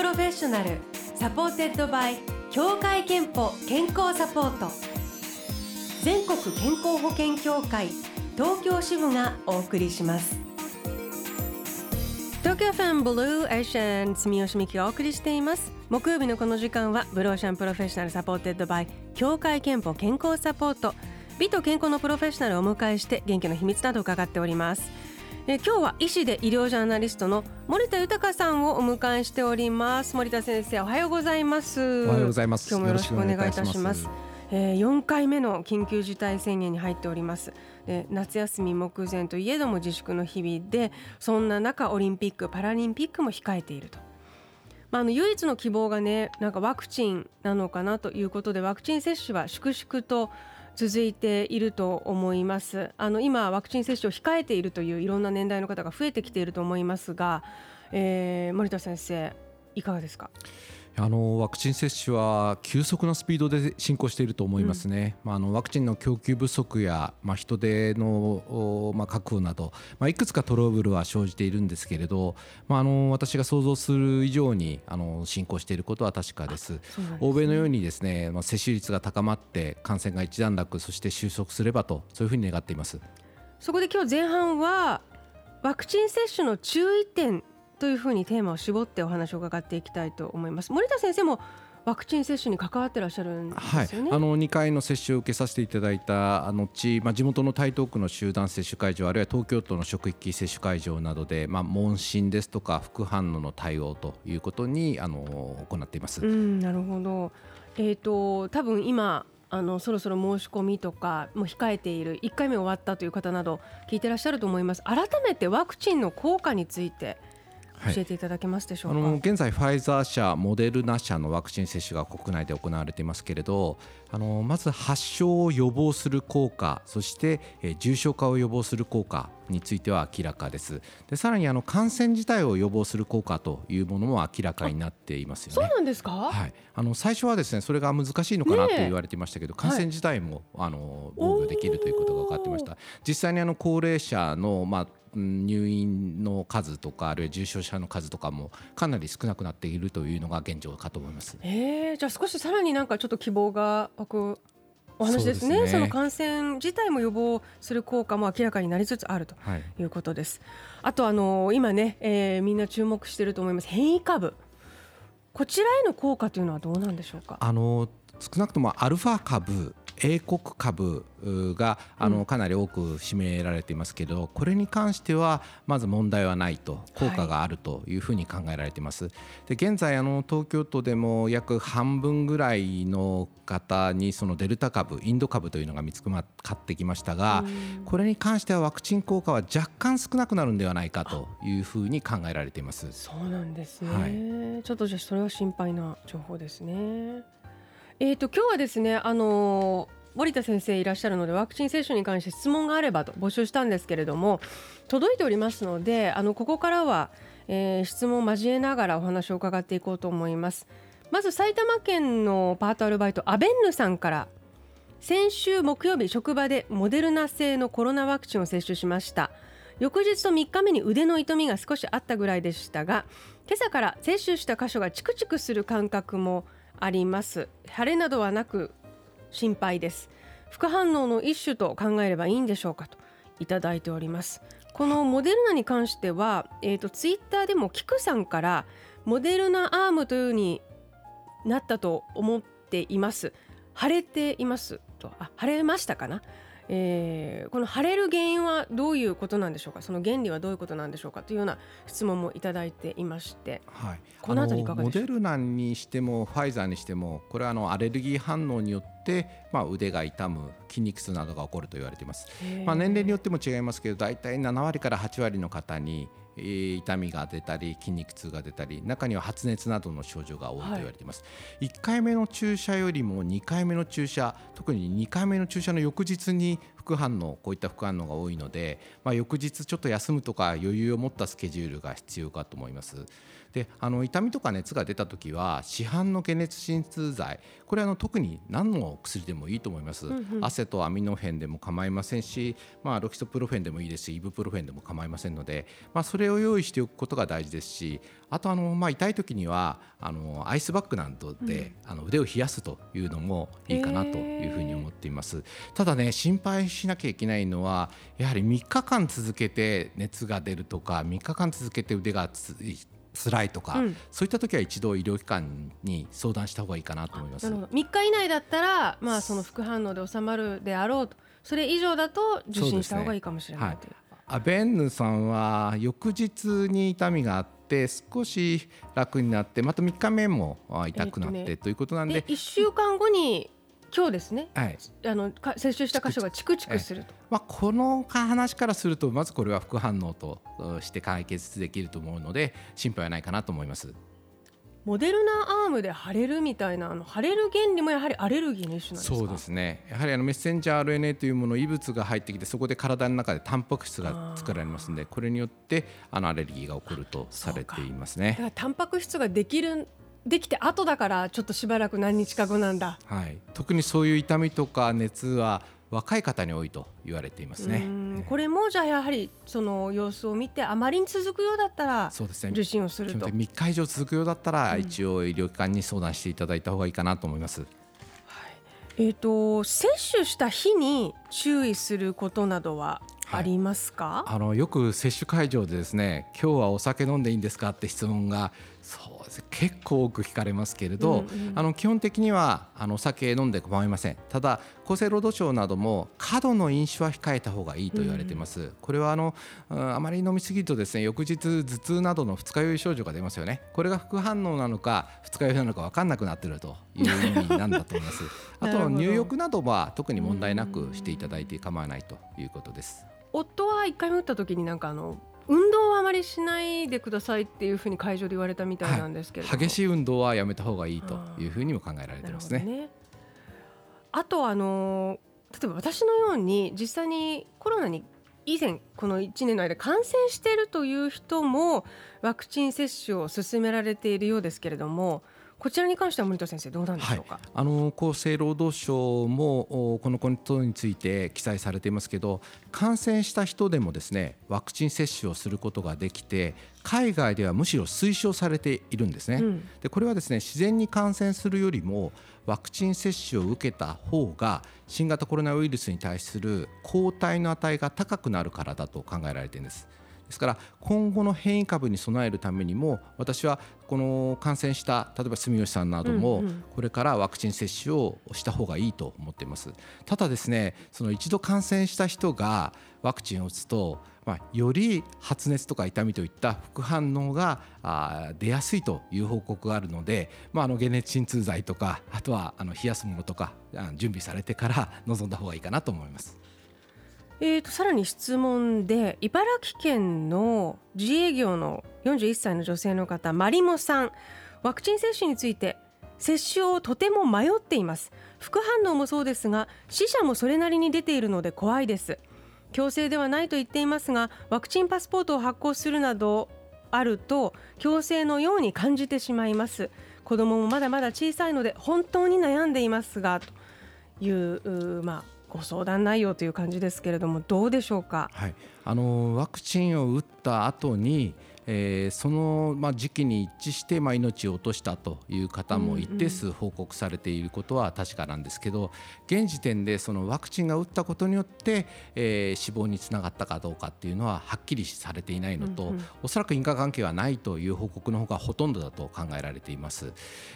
Professional supported by 協会けんぽ健康サポート。全国健康保険協会東京支部がお送りします。東京 FM Blue Ocean 住吉美紀がお送りしています。木曜日のこの時間は Blue Ocean Professional supported by 協会けんぽ健康サポート。美と健康のプロフェッショナルをお迎えして元気の秘密など伺っております。え今日は医師で医療ジャーナリストの森田豊さんをお迎えしております。森田先生おはようございます。おはようございます。今日もよろしくお願いいたします。えー、4回目の緊急事態宣言に入っております。で夏休み目前といえども自粛の日々でそんな中オリンピック・パラリンピックも控えていると。まあ、あの唯一の希望がねなんかワクチンなのかなということでワクチン接種は粛々と続いていると思います。あの今ワクチン接種を控えているといういろんな年代の方が増えてきていると思いますが、えー、森田先生いかがですか？あのワクチン接種は急速なスピードで進行していると思いますね、うん、まあ、あのワクチンの供給不足や、まあ、人手の、まあ、確保など、まあ、いくつかトラブルは生じているんですけれど、まあ、あの私が想像する以上にあの進行していることは確かです。ですね、欧米のようにですね、まあ、接種率が高まって感染が一段落そして収束すればとそういうふうに願っています。そこで今日前半はワクチン接種の注意点というふうにテーマを絞ってお話を伺っていきたいと思います。森田先生もワクチン接種に関わってらっしゃるんですよね、はい、あの2回の接種を受けさせていただいた後、まあ、地元の台東区の集団接種会場あるいは東京都の職域接種会場などで、まあ、問診ですとか副反応の対応ということにあの行っています。うんなるほど、えーと、多分今あのそろそろ申し込みとかも控えている1回目終わったという方など聞いてらっしゃると思います。改めてワクチンの効果について教えていただけますでしょうか、はい、あの現在ファイザー社モデルナ社のワクチン接種が国内で行われていますけれどあのまず発症を予防する効果そして、え重症化を予防する効果については明らかです。でさらにあの感染自体を予防する効果というものも明らかになっていますよね。そうなんですか、はい、あの最初はですねそれが難しいのかなと言われていましたけど、感染自体も、はい、あの防御できるということが分かってました。実際にあの高齢者の、まあ入院の数とかあるいは重症者の数とかもかなり少なくなっているというのが現状かと思います。えー、じゃあ少しさらになんかちょっと希望が湧くお話ですね、ね、その感染自体も予防する効果も明らかになりつつあるということです。はい、あとあの今ね、えー、みんな注目していると思います変異株こちらへの効果というのはどうなんでしょうか？あの少なくともアルファ株英国株があのかなり多く占められていますけどこれに関してはまず問題はないと効果があるというふうに考えられています。で現在あの東京都でも約半分ぐらいの方にそのデルタ株インド株というのが見つかってきましたがこれに関してはワクチン効果は若干少なくなるんではないかというふうに考えられています。そうなんですね、はい、ちょっとじゃそれは心配な情報ですね。えーと、今日はですね、あのー、森田先生いらっしゃるのでワクチン接種に関して質問があればと募集したんですけれども届いておりますのであのここからは、えー、質問を交えながらお話を伺っていこうと思います。まず埼玉県のパートアルバイトアベンヌさんから先週木曜日職場でモデルナ製のコロナワクチンを接種しました。翌日と3日目に腕の痛みが少しあったぐらいでしたが今朝から接種した箇所がチクチクする感覚もあります。腫れなどはなく心配です。副反応の一種と考えればいいんでしょうかといただいております。このモデルナに関しては、えーと、ツイッターでもキクさんからモデルナアームというふうになったと思っています。腫れていますとあ腫れましたかなえー、この腫れる原因はどういうことなんでしょうか？その原理はどういうことなんでしょうか？というような質問もいただいていまして、はい、この辺りいかがモデルナにしてもファイザーにしてもこれはあのアレルギー反応によって、まあ、腕が痛む筋肉痛などが起こると言われています、まあ、年齢によっても違いますけど大体7割から8割の方に痛みが出たり筋肉痛が出たり中には発熱などの症状が多いと言われています、はい、1回目の注射よりも2回目の注射特に2回目の注射の翌日に副反応こういった副反応が多いので、まあ、翌日ちょっと休むとか余裕を持ったスケジュールが必要かと思いますであの痛みとか熱が出た時は市販の解熱鎮痛剤これはあの特に何の薬でもいいと思います、うんうん、汗とアミノフェンでも構いませんし、まあ、ロキソプロフェンでもいいですしイブプロフェンでも構いませんので、まあ、それを用意しておくことが大事ですしあとあの、まあ、痛い時にはあのアイスバッグなどで、うん、あの腕を冷やすというのもいいかなというふうに思っています。ただね心配しなきゃいけないのはやはり3日間続けて熱が出るとか3日間続けて腕がつ辛いとか、うん、そういった時は一度医療機関に相談した方がいいかなと思います。3日以内だったら、まあ、その副反応で収まるであろうと。それ以上だと受診した方がいいかもしれない、ね、はい、アベンヌさんは翌日に痛みがあって少し楽になってまた3日目も痛くなって、ということなんで。1週間後に今日ですね、はい、あの接種した箇所がチクチクすると、まあ、この話からするとまずこれは副反応として解決できると思うので心配はないかなと思います。モデルナアームで腫れるみたいなあの腫れる原理もやはりアレルギーの一種なんですか？そうですね。やはりあのメッセンジャー RNA というもの異物が入ってきてそこで体の中でタンパク質が作られますのでこれによってあのアレルギーが起こるとされていますね。だからタンパク質ができるできて後だからちょっとしばらく何日か後なんだ、はい、特にそういう痛みとか熱は若い方に多いと言われていますね。これもじゃあやはりその様子を見てあまりに続くようだったらそうですね。受診をすると。3日以上続くようだったら、一応医療機関に相談していただいた方がいいかなと思います。はい、えっ、ー、と接種した日に注意することなどはありますか、はい、あのよく接種会場でですね今日はお酒飲んでいいんですかって質問が結構多く聞かれますけれど、うんうん、あの基本的にはあのお酒飲んで構いません。ただ厚生労働省なども過度の飲酒は控えた方がいいと言われています、うん、これはあのあまり飲みすぎるとですね翌日頭痛などの二日酔い症状が出ますよね。これが副反応なのか二日酔いなのか分かんなくなっているという意味なんだと思います。あと入浴などは特に問題なくしていただいて構わないということです。夫は1回目打った時になんかあの運動はあまりしないでくださいっていうふうに会場で言われたみたいなんですけど、はい、激しい運動はやめた方がいいというふうにも考えられてますね。ねあとあの例えば私のように実際にコロナに以前この1年の間感染しているという人もワクチン接種を進められているようですけれどもこちらに関しては森田先生どうなんでしょうか、はい、あの厚生労働省もこのことについて記載されていますけど感染した人でもですねワクチン接種をすることができて海外ではむしろ推奨されているんですね、うん、でこれはですね自然に感染するよりもワクチン接種を受けた方が新型コロナウイルスに対する抗体の値が高くなるからだと考えられているんですですから今後の変異株に備えるためにも私はこの感染した例えば住吉さんなどもこれからワクチン接種をした方がいいと思っていますただですねその一度感染した人がワクチンを打つとまあ、より発熱とか痛みといった副反応があ出やすいという報告があるので、まあ、あの解熱鎮痛剤とかあとはあの冷やすものとか準備されてから臨んだ方がいいかなと思います。えーと、さらに質問で茨城県の自営業の41歳の女性の方マリモさんワクチン接種について接種をとても迷っています。副反応もそうですが死者もそれなりに出ているので怖いです。強制ではないと言っていますがワクチンパスポートを発行するなどあると強制のように感じてしまいます。子供もまだまだ小さいので本当に悩んでいますがというまあご相談内容という感じですけれどもどうでしょうか、はい、あのワクチンを打った後にえー、その、まあ、時期に一致して、まあ、命を落としたという方も一定数報告されていることは確かなんですけど現時点でそのワクチンが打ったことによって、えー、死亡につながったかどうかっていうのははっきりされていないのと、うんうん、おそらく因果関係はないという報告の方がほとんどだと考えられています。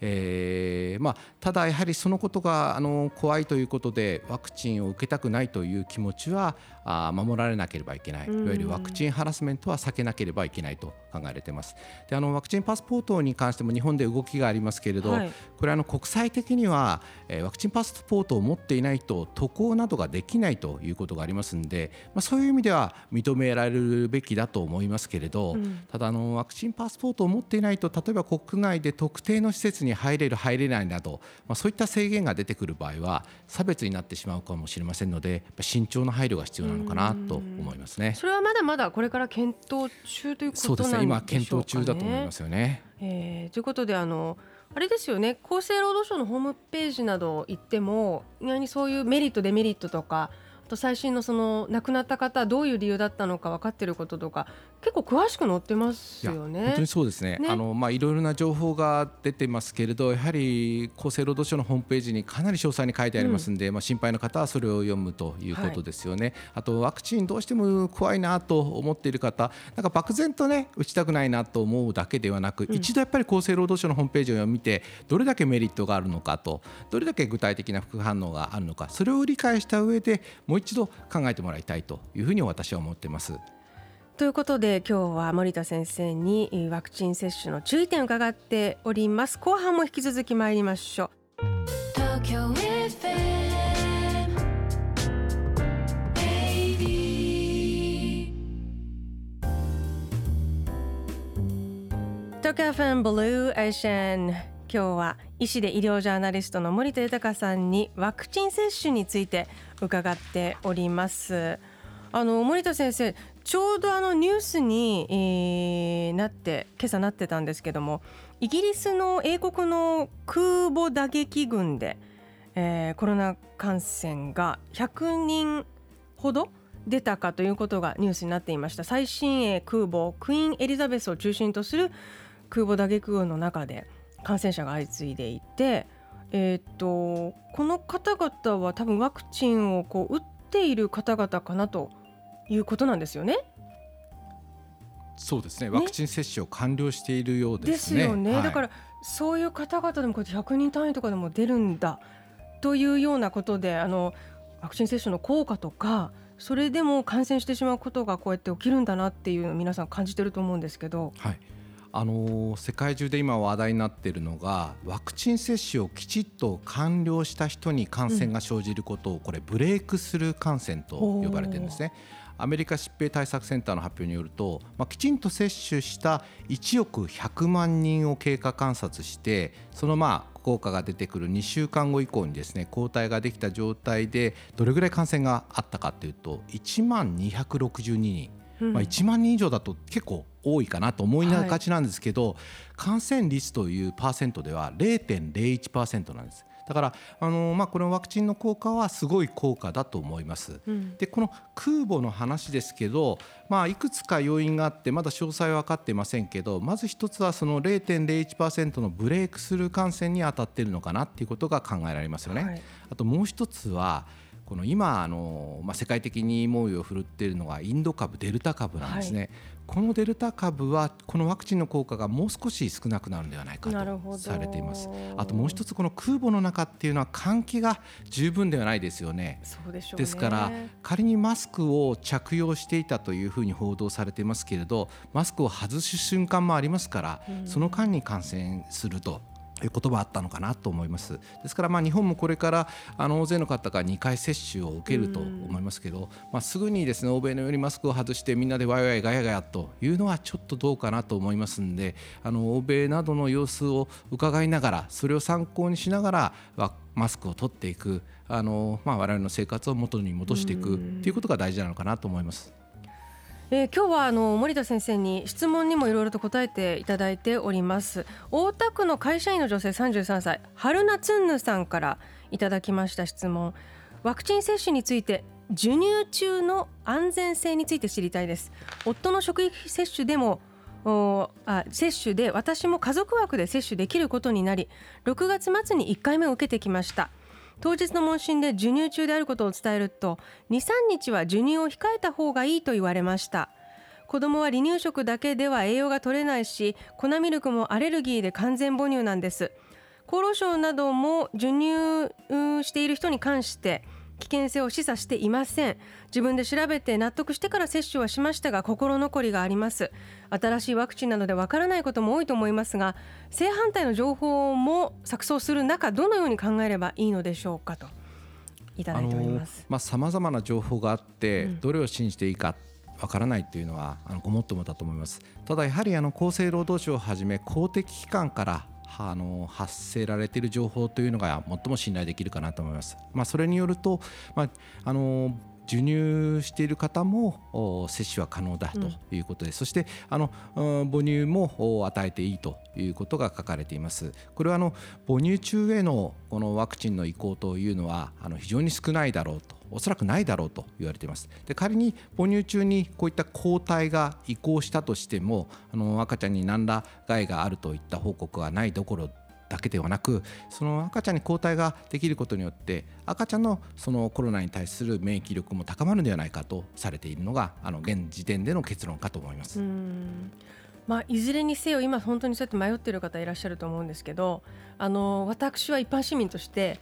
えーまあ、ただやはりそのことがあの怖いということでワクチンを受けたくないという気持ちはあ守られなければいけない。いわゆるワクチンハラスメントは避けなければいけないと考えられています。であのワクチンパスポートに関しても日本で動きがありますけれど、はい、これあの国際的には、えー、ワクチンパスポートを持っていないと渡航などができないということがありますので、まあ、そういう意味では認められるべきだと思いますけれど、うん、ただあのワクチンパスポートを持っていないと例えば国内で特定の施設に入れる入れないなど、まあ、そういった制限が出てくる場合は差別になってしまうかもしれませんので慎重な配慮が必要なのかなと思いますね。それはまだまだこれから検討中ということなんでしょうか、ね、今検討中だと思いますよね。えー、ということであのあれですよね厚生労働省のホームページなど行っても意外にそういうメリットデメリットとかと最新のその亡くなった方どういう理由だったのか分かっていることとか結構詳しく載ってますよね。本当にそうですね。ねあのまあいろいろな情報が出てますけれど、やはり厚生労働省のホームページにかなり詳細に書いてありますんで、うん、まあ心配な方はそれを読むということですよね。はい、あとワクチンどうしても怖いなと思っている方、なんか漠然とね打ちたくないなと思うだけではなく、うん、一度やっぱり厚生労働省のホームページを見てどれだけメリットがあるのかと、どれだけ具体的な副反応があるのか、それを理解した上でもう一度考えてもらいたいというふうに私は思っています。ということで今日は森田先生にワクチン接種の注意点を伺っております。後半も引き続き参りましょう。東京 FM 東京 FM ブルーエーシャン今日は医師で医療ジャーナリストの森田豊さんにワクチン接種について伺っております。あの森田先生ちょうどあのニュースに、えー、なって今朝なってたんですけどもイギリスの英国の空母打撃群で、えー、コロナ感染が100人ほど出たかということがニュースになっていました。最新鋭空母クイーン・エリザベスを中心とする空母打撃群の中で感染者が相次いでいて、えー、っとこの方々は多分ワクチンをこう打っている方々かなということなんですよね。そうですね。ワクチン接種を完了しているようですね。ですよね。はい、だからそういう方々でもこうやって100人単位とかでも出るんだというようなことで、あのワクチン接種の効果とか。それでも感染してしまうことがこうやって起きるんだなっていうのを皆さん感じてると思うんですけど、はい、あの世界中で今話題になっているのがワクチン接種をきちっと完了した人に感染が生じることをこれブレイクスルー感染と呼ばれてるんですね。アメリカ疾病対策センターの発表によると、まあ、きちんと接種した1億100万人を経過観察してそのまあ効果が出てくる2週間後以降にですね抗体ができた状態でどれぐらい感染があったかというと1万262人、まあ、1万人以上だと結構多いかなと思いがちなんですけど、はい、感染率というパーセントでは0.01%なんです。だからあの、まあ、このワクチンの効果はすごい効果だと思います。うん、でこの空母の話ですけど、まあ、いくつか要因があってまだ詳細は分かっていませんけどまず一つはその0.01%のブレイクスルー感染に当たっているのかなっていうことが考えられますよね。はい、あともう一つはこの今あの、まあ、世界的に猛威を振るっているのがインド株デルタ株なんですね、はい、このデルタ株はこのワクチンの効果がもう少し少なくなるんではないかとされています。あともう一つこの空母の中っていうのは換気が十分ではないですよね。そうでしょう、ね、ですから仮にマスクを着用していたというふうに報道されていますけれどマスクを外す瞬間もありますから、うん、その間に感染するということはあったのかなと思います。ですからまあ日本もこれからあの大勢の方が2回接種を受けると思いますけど、まあ、すぐにですね欧米のようにマスクを外してみんなでワイワイガヤガヤというのはちょっとどうかなと思いますんであの欧米などの様子を伺いながらそれを参考にしながらマスクを取っていくあの、まあ、我々の生活を元に戻していくということが大事なのかなと思います。えー、今日はあの森田先生に質問にもいろいろと答えていただいております。大田区の会社員の女性33歳春菜つんぬさんからいただきました質問。ワクチン接種について授乳中の安全性について知りたいです。夫の職域接種でもあ接種で私も家族枠で接種できることになり6月末に1回目を受けてきました。当日の問診で授乳中であることを伝えると23日は授乳を控えた方がいいと言われました。子供は離乳食だけでは栄養が取れないし粉ミルクもアレルギーで完全母乳なんです。厚労省なども授乳している人に関して危険性を示唆していません。自分で調べて納得してから接種はしましたが心残りがあります。新しいワクチンなどでわからないことも多いと思いますが正反対の情報も錯綜する中どのように考えればいいのでしょうかと。いただいております。まあ様々な情報があって、どれを信じていいかわからないというのはあのごもっともだと思います。ただやはりあの厚生労働省をはじめ公的機関からあの発せられている情報というのが最も信頼できるかなと思います。まあ、それによると、まあ、あの授乳している方も接種は可能だということです、うん、そしてあの母乳も与えていいということが書かれていますこれはあの母乳中へのこのワクチンの移行というのはあの非常に少ないだろうとおそらくないだろうと言われていますで仮に母乳中にこういった抗体が移行したとしてもあの赤ちゃんに何ら害があるといった報告はないどころだけではなくその赤ちゃんに抗体ができることによって赤ちゃんのそのコロナに対する免疫力も高まるのではないかとされているのがあの現時点での結論かと思います。まあ、いずれにせよ今本当にそうやって迷っている方いらっしゃると思うんですけどあの私は一般市民として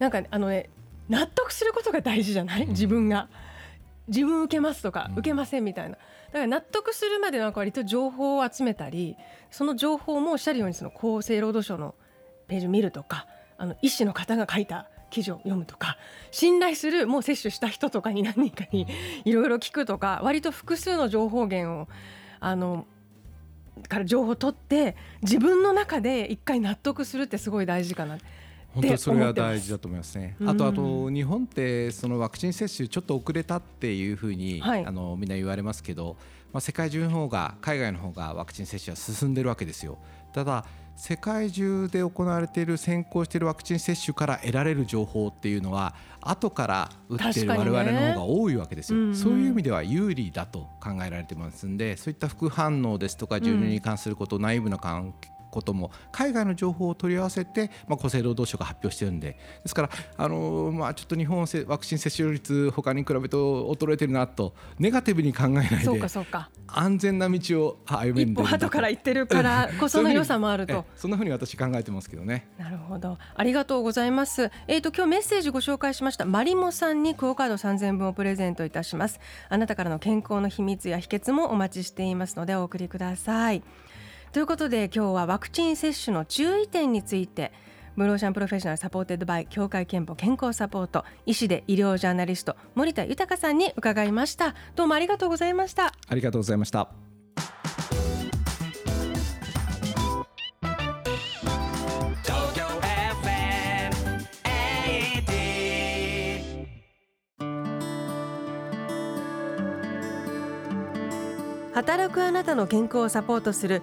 なんかあの、ね、納得することが大事じゃない？自分が。自分受けますとか、受けませんみたいな。だから納得するまでなんか割と情報を集めたりその情報もおっしゃるようにその厚生労働省のページを見るとかあの医師の方が書いた記事を読むとか信頼するもう接種した人とかに何人かにいろいろ聞くとか割と複数の情報源をあのから情報を取って自分の中で一回納得するってすごい大事かな。本当それは大事だと思いますね。あとあと日本ってそのワクチン接種ちょっと遅れたっていうふうに、はい、あのみんな言われますけど、まあ世界中の方が海外の方がワクチン接種は進んでるわけですよ。ただ世界中で行われている先行しているワクチン接種から得られる情報っていうのは後から打っている我々の方が多いわけですよ、ねうんうん、そういう意味では有利だと考えられてますんでそういった副反応ですとか授乳に関すること、内部の関ことも海外の情報を取り合わせて、まあ、厚生労働省が発表しているんで。ですから、あのー、まあ、ちょっと日本ワクチン接種率他に比べると衰えてるなとネガティブに考えないで安全な道を歩める一歩後から言ってるから こその良さもあると。そんなふうに私考えてますけどね。なるほど。ありがとうございます。えっ、ー、と今日メッセージご紹介しましたマリモさんにクオカード3000分をプレゼントいたします。あなたからの健康の秘密や秘訣もお待ちしていますのでお送りくださいということで今日はワクチン接種の注意点についてブルーオーシャンプロフェッショナル supported by 協会けんぽ健康サポート医師で医療ジャーナリスト森田豊さんに伺いました。どうもありがとうございましたありがとうございました。働くあなたの健康をサポートする